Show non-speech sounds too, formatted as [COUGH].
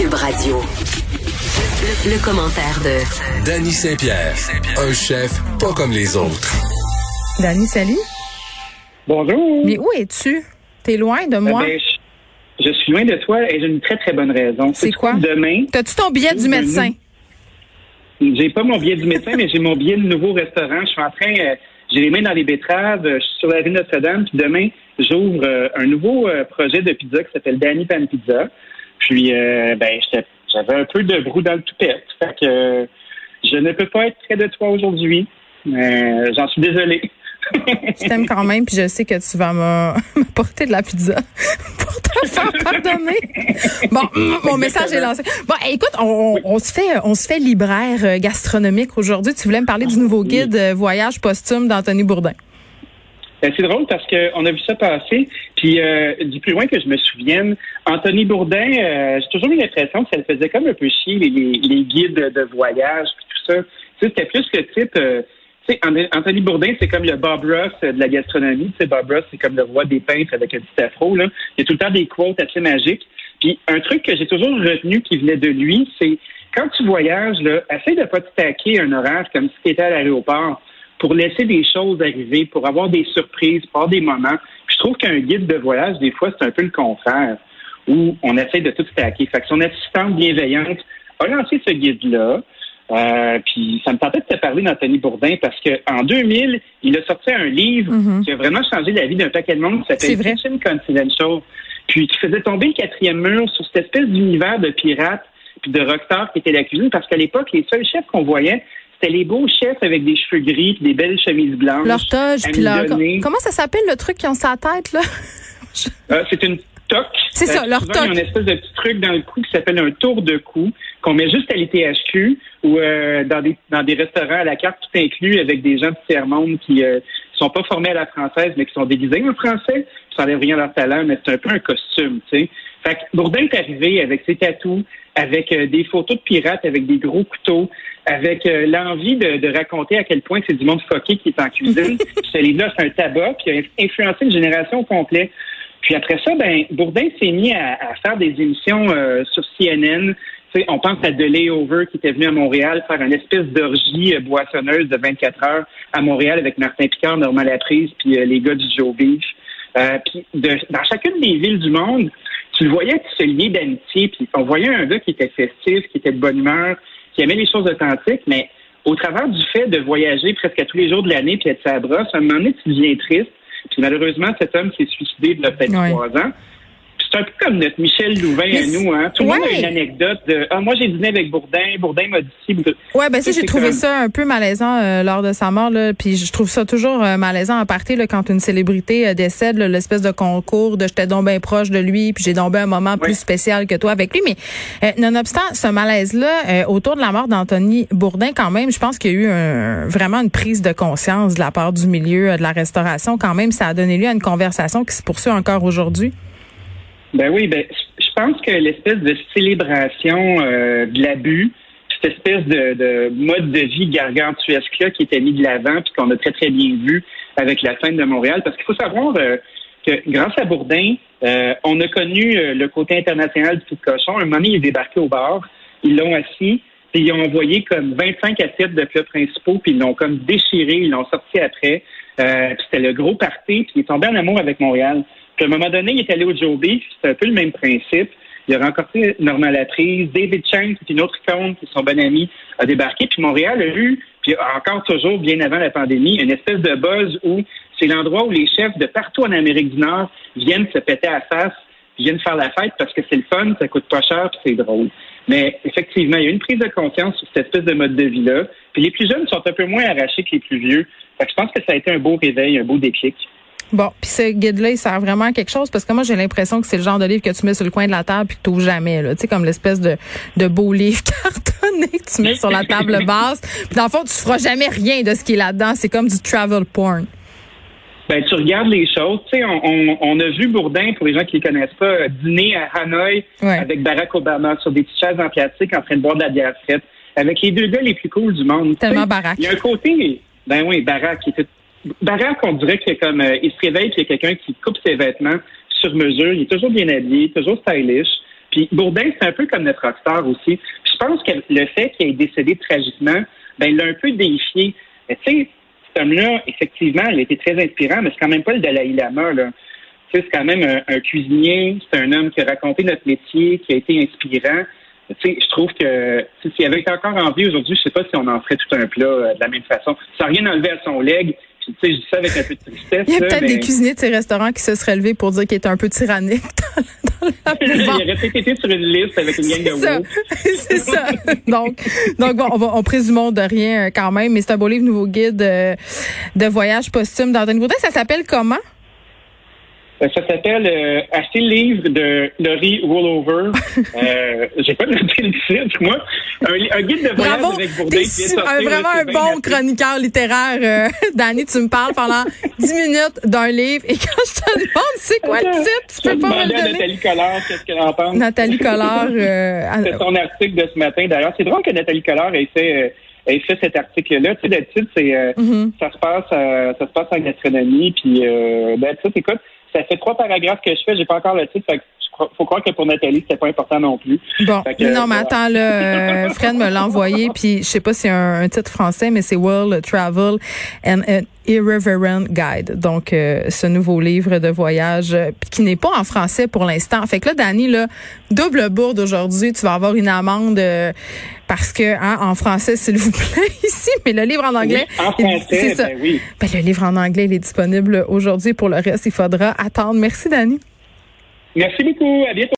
Cube Radio. Le, le commentaire de Danny Saint-Pierre, un chef pas comme les autres. Danny, salut. Bonjour. Mais où es-tu? T'es loin de moi? Eh ben, je, je suis loin de toi et j'ai une très très bonne raison. C'est quoi? Demain, T'as-tu ton billet du médecin? j'ai pas mon billet du médecin, mais j'ai mon billet de nouveau restaurant. Je suis en train, euh, j'ai les mains dans les betteraves. euh, Je suis sur la rue Notre-Dame. Puis demain, j'ouvre euh, un nouveau euh, projet de pizza qui s'appelle Danny Pan Pizza. Puis, euh, ben, j'avais un peu de brou dans le toupette. Fait que je ne peux pas être près de toi aujourd'hui. Euh, J'en suis désolé. [LAUGHS] Je t'aime quand même, puis je sais que tu vas me- [LAUGHS] m'apporter de la pizza [LAUGHS] pour te faire pardonner. Bon, mon message est lancé. Bon, écoute, on, on- on se fait, on se fait libraire euh, gastronomique aujourd'hui. Tu voulais me parler du nouveau guide euh, voyage posthume d'Anthony Bourdin. C'est drôle parce qu'on a vu ça passer. Puis euh, du plus loin que je me souvienne, Anthony Bourdin, euh, j'ai toujours eu l'impression que ça le faisait comme un peu chier les, les, les guides de voyage puis tout ça. C'était plus le type. euh, tu sais, An- Anthony Bourdin, c'est comme le Bob Ross de la gastronomie. Tu Bob Ross, c'est comme le roi des peintres avec un petit afro. Là. Il y a tout le temps des quotes assez magiques. Puis un truc que j'ai toujours retenu qui venait de lui, c'est quand tu voyages, là, essaye de pas te taquer un horaire comme si tu étais à l'aéroport pour laisser des choses arriver, pour avoir des surprises, pour avoir des moments. Puis je trouve qu'un guide de voyage, des fois, c'est un peu le contraire, où on essaie de tout stacker. Fait que son assistante bienveillante a lancé ce guide-là. Euh, puis ça me tentait de te parler d'Anthony Bourdin parce que en 2000, il a sorti un livre Mhm. qui a vraiment changé la vie d'un paquet de monde qui s'appelle. Kitchen Confidential. Puis qui faisait tomber le quatrième mur sur cette espèce d'univers de pirates puis de rockstars qui était la cuisine parce qu'à l'époque, les seuls chefs qu'on voyait, c'était les beaux chefs avec des cheveux gris puis des belles chemises blanches. Leur toge, puis leur... Comment ça s'appelle le truc qui ont sa tête, là? Euh, c'est une toque. C'est ça, leur souvent, Il y a toque. une espèce de petit truc dans le cou qui s'appelle un tour de cou qu'on met juste à l'ITHQ ou euh, dans des dans des restaurants à la carte tout inclus avec des gens du tiers-monde qui euh, sont pas formés à la française mais qui sont déguisés en français. Ça enlève rien à leur talent, mais c'est un peu un costume, tu sais. Fait que Bourdin est arrivé avec ses tatous, avec euh, des photos de pirates, avec des gros couteaux, avec euh, l'envie de, de raconter à quel point c'est du monde foqué qui est en cuisine. Ce livre-là, c'est un tabac, puis il a influencé une génération complète. Puis après ça, ben Bourdin s'est mis à, à faire des émissions euh, sur CNN. On pense à The Layover qui était venu à Montréal faire une espèce d'orgie boissonneuse de 24 heures à Montréal avec Martin Picard, Normand Laprise, puis les gars du Joe Beef. Euh, puis de- dans chacune des villes du monde, tu le voyais se lier d'amitié, puis on voyait un gars qui était festif, qui était de bonne humeur, qui aimait les choses authentiques, mais au travers du fait de voyager presque à tous les jours de l'année puis être sa brosse, à un moment donné, tu deviens triste. Puis malheureusement, cet homme s'est suicidé il y a peut-être trois ans. C'est un peu comme notre Michel Louvain Mais à nous. Hein? Tout le monde a une anecdote de « Ah, moi, j'ai dîné avec Bourdin. Bourdin m'a dit. Bourdin- Ouais, ben ça, j'ai trouvé comme- ça un peu malaisant euh, lors de sa mort. Là, puis je trouve ça toujours euh, malaisant à partir là, quand une célébrité euh, décède, l'espèce de concours de j'étais donc bien proche de lui, puis j'ai donc un moment plus spécial que toi avec lui. Mais euh, nonobstant ce malaise-là, euh, autour de la mort d'Anthony Bourdin, quand même, je pense qu'il y a eu un- vraiment une prise de conscience de la part du milieu de la restauration. Quand même, ça a donné lieu à une conversation qui se poursuit encore aujourd'hui. Ben oui, ben je pense que l'espèce de célébration euh, de l'abus, cette espèce de, de mode de vie gargantuesque-là qui était mis de l'avant, puis qu'on a très, très bien vu avec la scène de Montréal, parce qu'il faut savoir euh, que grâce à Bourdin, euh, on a connu euh, le côté international du tout cochon. Un moment il est débarqué au bar, ils l'ont assis, puis ils ont envoyé comme 25 assiettes de plats principaux, puis ils l'ont comme déchiré, ils l'ont sorti après. Euh, puis c'était le gros party, puis il est tombé en amour avec Montréal. Puis à un moment donné, il est allé au Joe Beef, c'était un peu le même principe. Il a rencontré Normand Laprise, David Chang, qui est une autre icône, qui est son bon ami, a débarqué. Puis Montréal a eu, puis encore toujours, bien avant la pandémie, une espèce de buzz où c'est l'endroit où les chefs de partout en Amérique du Nord viennent se péter à face, puis viennent faire la fête parce que c'est le fun, ça coûte pas cher, puis c'est drôle. Mais effectivement, il y a une prise de conscience sur cette espèce de mode de vie-là. Puis les plus jeunes sont un peu moins arrachés que les plus vieux. Fait que je pense que ça a été un beau réveil, un beau déclic. Bon, puis ce guide-là, il sert vraiment à quelque chose parce que moi, j'ai l'impression que c'est le genre de livre que tu mets sur le coin de la table puis que tu jamais. Tu sais, comme l'espèce de, de beau livre [LAUGHS] cartonné que tu mets sur la table [LAUGHS] basse. Puis dans le fond, tu feras jamais rien de ce qui est là-dedans. C'est comme du travel porn. Ben, tu regardes les choses. Tu sais, on, on, on a vu Bourdin, pour les gens qui ne connaissent pas, dîner à Hanoï Ouais. avec Barack Obama sur des petites chaises en plastique en train de boire de la bière frette, avec les deux gars les plus cools du monde. Tellement Barack. Il y a un côté, ben oui, Barack, qui était, Barack, on dirait que comme euh, il se réveille, qu'il y a quelqu'un qui coupe ses vêtements sur mesure. Il est toujours bien habillé, toujours stylish. Puis Bourdin, c'est un peu comme notre rockstar aussi. je pense que le fait qu'il ait décédé tragiquement, ben, il l'a un peu déifié. Tu sais, cet homme-là, effectivement, il était très inspirant, mais c'est quand même pas le Dalai Lama, là. Tu sais, c'est quand même un, cuisinier, c'est un homme qui a raconté notre métier, qui a été inspirant je trouve que s'il avait été encore en vie aujourd'hui, je sais pas si on en ferait tout un plat euh, de la même façon. Ça n'a rien enlevé à son leg. tu sais, je dis ça avec un peu de tristesse. Il y a peut-être des cuisiniers de ces restaurants qui se seraient levés pour dire qu'il était un peu tyrannique [LAUGHS] dans, la [LAUGHS] Il aurait été sur une liste avec une gang de ça. [LAUGHS] C'est ça. Donc, donc bon, on, va, on présumons de rien euh, quand même, mais c'est un beau livre, nouveau guide euh, de voyage posthume dans Bourdin. Ça s'appelle comment? Euh, ça s'appelle euh, Acheter le livre de Laurie Rollover. [LAUGHS] euh, J'ai pas noté le titre, moi. Un, guide de voyage Bravo, avec Bourdin qui est un, Vraiment un bon chroniqueur littéraire. Euh, [LAUGHS] Danny, tu me parles pendant [LAUGHS] 10 minutes d'un livre et quand je te demande c'est quoi le titre, tu peux pas me le donner. Nathalie Collard, qu'est-ce qu'elle en pense? Nathalie Collard. Euh, c'est son article de ce matin. D'ailleurs, c'est drôle que Nathalie Collard ait fait... Euh, ait fait cet article-là. Tu sais, d'habitude, c'est euh, mm-hmm. ça se passe, ça se passe en gastronomie, puis euh, ben, tu sais, écoute, ça fait trois paragraphes que je fais, j'ai pas encore le titre, fait que faut croire que pour Nathalie, c'était pas important non plus. Bon, non, mais attends, là, euh, Fred me l'a envoyé, puis je sais pas si c'est un, titre français, mais c'est World Travel and an Irreverent Guide. Donc, euh, ce nouveau livre de voyage euh, qui n'est pas en français pour l'instant. Fait que là, Dani, là, double bourde aujourd'hui, tu vas avoir une amende parce que hein, en français, s'il vous [LAUGHS] plaît, ici, mais le livre en anglais, en français, c'est ça. Ben oui. Ben, le livre en anglais, il est disponible aujourd'hui. Pour le reste, il faudra attendre. Merci, Dani. Merci beaucoup. À bientôt.